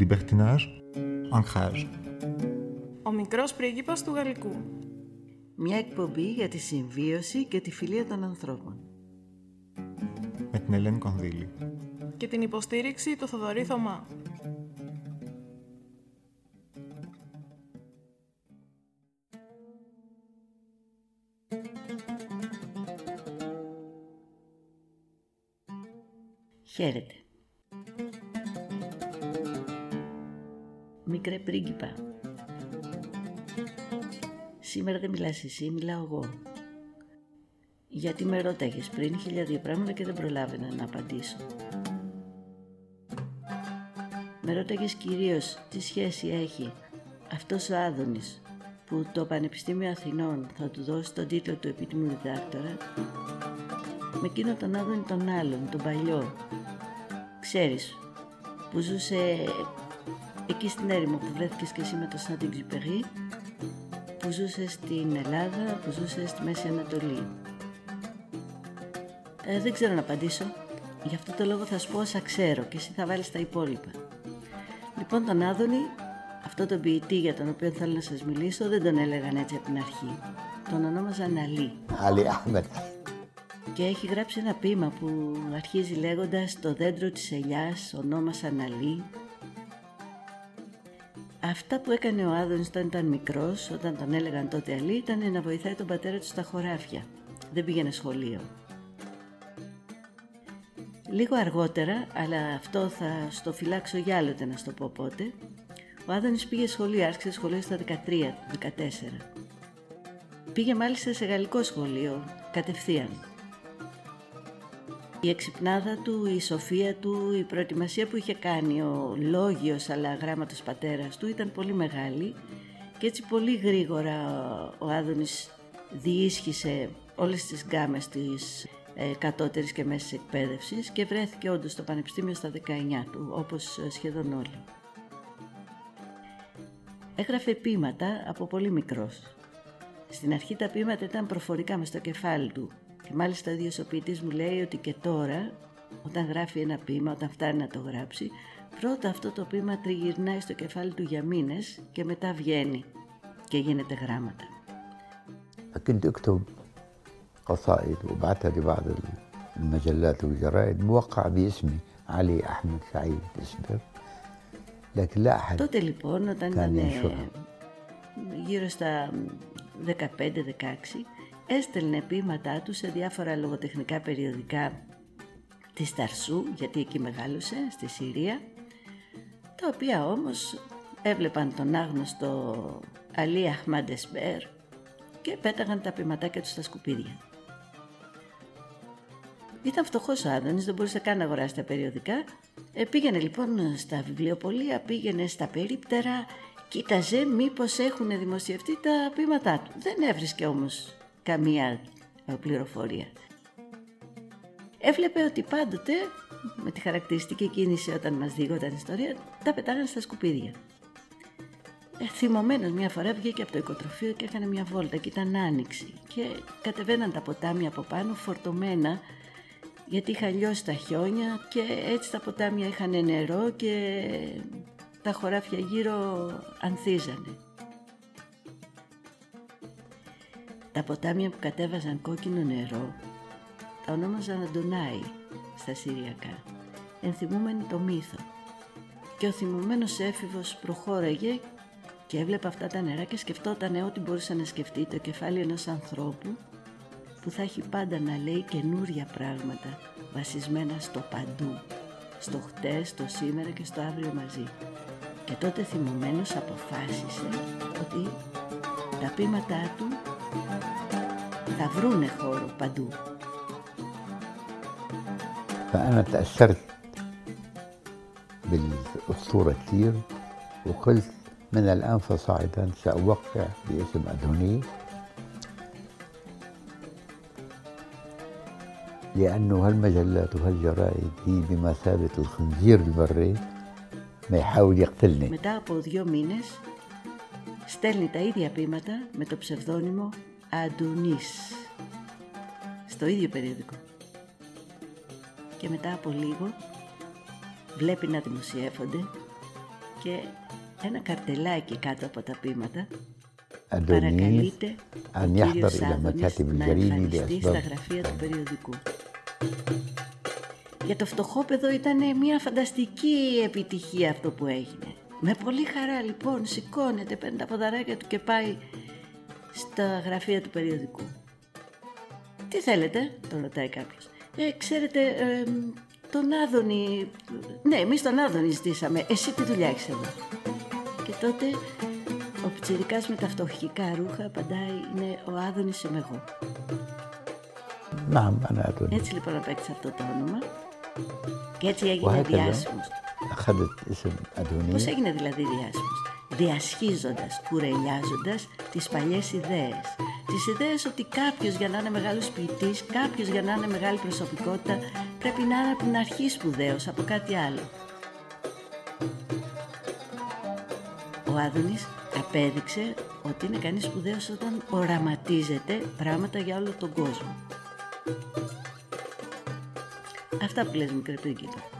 Libertinage, ancrage. Ο μικρός πρίγκιπας του Γαλλικού. Μια εκπομπή για τη συμβίωση και τη φιλία των ανθρώπων. Με την Ελένη Κονδύλη. Και την υποστήριξη του Θοδωρή Θωμά. Χαίρετε. Μικρέ πρίγκιπα. Σήμερα δεν μιλάς εσύ, μιλάω εγώ. Γιατί με ρώταγες πριν χίλια δύο πράγματα και δεν προλάβαινα να απαντήσω. Με ρώταγες κυρίως τι σχέση έχει αυτός ο Άδωνης που το Πανεπιστήμιο Αθηνών θα του δώσει τον τίτλο του επίτιμου διδάκτορα με εκείνο τον Άδωνη τον άλλον, τον παλιό. Ξέρεις, που ζούσε εκεί στην έρημο που βρέθηκες και εσύ με το Σάντι Εξυπερί, που ζούσε στην Ελλάδα, που ζούσε στη Μέση Ανατολή. Ε, δεν ξέρω να απαντήσω. Γι' αυτό το λόγο θα σου πω όσα ξέρω και εσύ θα βάλεις τα υπόλοιπα. Λοιπόν, τον Άδωνη, αυτό τον ποιητή για τον οποίο θέλω να σας μιλήσω, δεν τον έλεγαν έτσι από την αρχή. Τον ονόμαζαν Αλή. Αλή Άμερ. Και έχει γράψει ένα ποίημα που αρχίζει λέγοντας «Το δέντρο της ελιάς ονόμασαν Αλή, Αυτά που έκανε ο Άδωνης όταν ήταν μικρός, όταν τον έλεγαν τότε Αλή, ήταν να βοηθάει τον πατέρα του στα χωράφια. Δεν πήγαινε σχολείο. Λίγο αργότερα, αλλά αυτό θα στο φυλάξω για άλλοτε να στο πω πότε, ο Άδωνης πήγε σχολείο, άρχισε σχολείο στα 13, 14. Πήγε μάλιστα σε γαλλικό σχολείο, κατευθείαν. Η εξυπνάδα του, η σοφία του, η προετοιμασία που είχε κάνει ο λόγιος αλλά γράμματος πατέρας του ήταν πολύ μεγάλη και έτσι πολύ γρήγορα ο Άδωνης διίσχυσε όλες τις γκάμες της ε, κατώτερης και μέσης εκπαίδευσης και βρέθηκε όντως στο Πανεπιστήμιο στα 19 του, όπως ε, σχεδόν όλοι. Έγραφε ποίηματα από πολύ μικρός. Στην αρχή τα ποίηματα ήταν προφορικά μες στο κεφάλι του και μάλιστα ο ίδιος ο ποιητής μου λέει ότι και τώρα όταν γράφει ένα ποίημα, όταν φτάνει να το γράψει πρώτα αυτό το ποίημα τριγυρνάει στο κεφάλι του για μήνες και μετά βγαίνει και γίνεται γράμματα. فكنت اكتب قصائد وبعتها لبعض المجلات والجرائد موقع باسمي علي احمد سعيد اسبر لكن لا احد Τότε λοιπόν όταν Κάνει ήταν ισόρα. γύρω στα 15-16 έστελνε ποίηματά του σε διάφορα λογοτεχνικά περιοδικά της Ταρσού γιατί εκεί μεγάλωσε στη Συρία τα οποία όμως έβλεπαν τον άγνωστο Αλή Αχμάντ Εσμπέρ και πέταγαν τα ποιηματάκια τους στα σκουπίδια. Ήταν φτωχός ο Άδωνης, δεν μπορούσε καν να αγοράσει τα περιοδικά. Ε, πήγαινε λοιπόν στα βιβλιοπωλεία, πήγαινε στα περίπτερα, κοίταζε μήπως έχουν δημοσιευτεί τα ποίηματά του. Δεν έβρισκε όμως καμία ε, πληροφορία. Έβλεπε ότι πάντοτε, με τη χαρακτηριστική κίνηση όταν μας διήγονταν ιστορία, τα πετάγανε στα σκουπίδια. Ε, θυμωμένος μια φορά βγήκε από το οικοτροφείο και έκανε μια βόλτα και ήταν άνοιξη και κατεβαίναν τα ποτάμια από πάνω φορτωμένα γιατί είχαν λιώσει τα χιόνια και έτσι τα ποτάμια είχαν νερό και τα χωράφια γύρω ανθίζανε. Τα ποτάμια που κατέβαζαν κόκκινο νερό τα ονόμαζαν Αντωνάι στα Συριακά, ενθυμούμενοι το μύθο. Και ο θυμωμένος έφηβος προχώραγε και έβλεπε αυτά τα νερά και σκεφτόταν ό,τι μπορούσε να σκεφτεί το κεφάλι ενός ανθρώπου που θα έχει πάντα να λέει καινούρια πράγματα βασισμένα στο παντού, στο χτες, στο σήμερα και στο αύριο μαζί. Και τότε θυμωμένος αποφάσισε ότι τα πείματά του θα βρούνε χώρο παντού. فأنا تأثرت بالأسطورة كثير وقلت من الآن فصاعدا سأوقع باسم أدونيس لأنه هالمجلات وهالجرائد هي بمثابة الخنزير البري ما يحاول يقتلني Μετά από δύο μήνες στέλνει τα ίδια ποίηματα με το ψευδόνυμο Αντουνής στο ίδιο περιοδικό. Και μετά από λίγο βλέπει να δημοσιεύονται και ένα καρτελάκι κάτω από τα πείματα أدونيس παρακαλείται ο أن يحضر κύριος إلى Άδωνης مكاتب να الجريمة εμφανιστεί στα لأسباب γραφεία του περιοδικού. Για το φτωχόπεδο ήταν μια φανταστική επιτυχία αυτό που έγινε. Με πολύ χαρά λοιπόν σηκώνεται, παίρνει τα ποδαράκια του και πάει στα γραφεία του περιοδικού. «Τι θέλετε» τον ρωτάει κάποιος. Ε, ξέρετε, τον Άδωνη... Ναι, εμείς τον Άδωνη ζητήσαμε. Εσύ τι δουλειά έχεις εδώ». Και τότε ο Πιτσιρικάς με τα φτωχικά ρούχα απαντάει «Είναι ο Άδωνης είμαι εγώ». Να, ναι, ναι, Άδωνη. Έτσι λοιπόν απέκτησε αυτό το όνομα. Και έτσι έγινε διάσημος. Πώς έγινε δηλαδή διάσημος, Διασχίζοντας, κουρελιάζοντας τις παλιές ιδέες. Τις ιδέες ότι κάποιος για να είναι μεγάλος ποιητής, κάποιος για να είναι μεγάλη προσωπικότητα, πρέπει να είναι από την αρχή σπουδαίος, από κάτι άλλο. Ο Άδωνης απέδειξε ότι είναι κανείς σπουδαίος όταν οραματίζεται πράγματα για όλο τον κόσμο. Αυτά που λες μικρή πρίγκιπα.